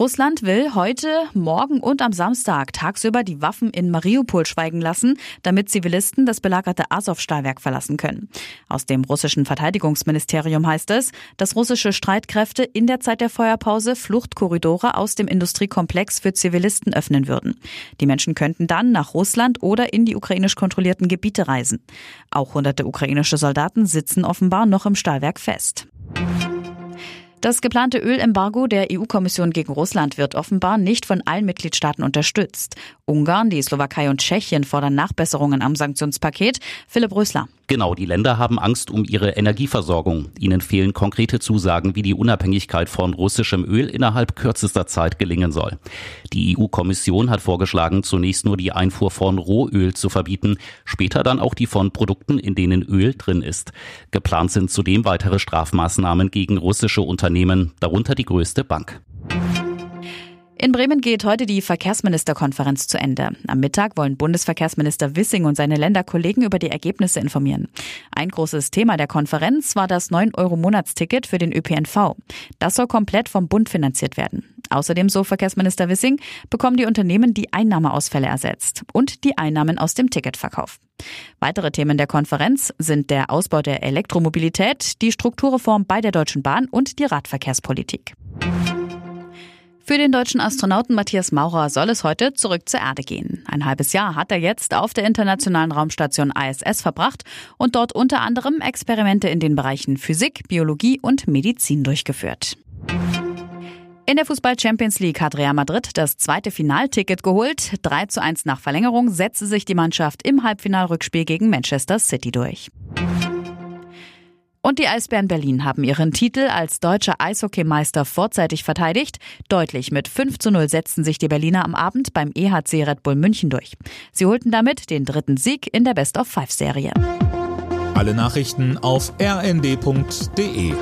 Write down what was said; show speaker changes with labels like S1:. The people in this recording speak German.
S1: Russland will heute, morgen und am Samstag tagsüber die Waffen in Mariupol schweigen lassen, damit Zivilisten das belagerte Azov-Stahlwerk verlassen können. Aus dem russischen Verteidigungsministerium heißt es, dass russische Streitkräfte in der Zeit der Feuerpause Fluchtkorridore aus dem Industriekomplex für Zivilisten öffnen würden. Die Menschen könnten dann nach Russland oder in die ukrainisch kontrollierten Gebiete reisen. Auch hunderte ukrainische Soldaten sitzen offenbar noch im Stahlwerk fest. Das geplante Ölembargo der EU-Kommission gegen Russland wird offenbar nicht von allen Mitgliedstaaten unterstützt. Ungarn, die Slowakei und Tschechien fordern Nachbesserungen am Sanktionspaket. Philipp Rösler.
S2: Genau, die Länder haben Angst um ihre Energieversorgung. Ihnen fehlen konkrete Zusagen, wie die Unabhängigkeit von russischem Öl innerhalb kürzester Zeit gelingen soll. Die EU-Kommission hat vorgeschlagen, zunächst nur die Einfuhr von Rohöl zu verbieten, später dann auch die von Produkten, in denen Öl drin ist. Geplant sind zudem weitere Strafmaßnahmen gegen russische Unternehmen, darunter die größte Bank.
S1: In Bremen geht heute die Verkehrsministerkonferenz zu Ende. Am Mittag wollen Bundesverkehrsminister Wissing und seine Länderkollegen über die Ergebnisse informieren. Ein großes Thema der Konferenz war das 9-Euro-Monatsticket für den ÖPNV. Das soll komplett vom Bund finanziert werden. Außerdem, so Verkehrsminister Wissing, bekommen die Unternehmen die Einnahmeausfälle ersetzt und die Einnahmen aus dem Ticketverkauf. Weitere Themen der Konferenz sind der Ausbau der Elektromobilität, die Strukturreform bei der Deutschen Bahn und die Radverkehrspolitik. Für den deutschen Astronauten Matthias Maurer soll es heute zurück zur Erde gehen. Ein halbes Jahr hat er jetzt auf der internationalen Raumstation ISS verbracht und dort unter anderem Experimente in den Bereichen Physik, Biologie und Medizin durchgeführt. In der Fußball Champions League hat Real Madrid das zweite Finalticket geholt. 3 zu 1 nach Verlängerung setzte sich die Mannschaft im Halbfinalrückspiel gegen Manchester City durch. Und die Eisbären Berlin haben ihren Titel als deutscher Eishockeymeister vorzeitig verteidigt. Deutlich mit 5 zu 0 setzten sich die Berliner am Abend beim EHC Red Bull München durch. Sie holten damit den dritten Sieg in der Best-of-Five-Serie.
S3: Alle Nachrichten auf rnd.de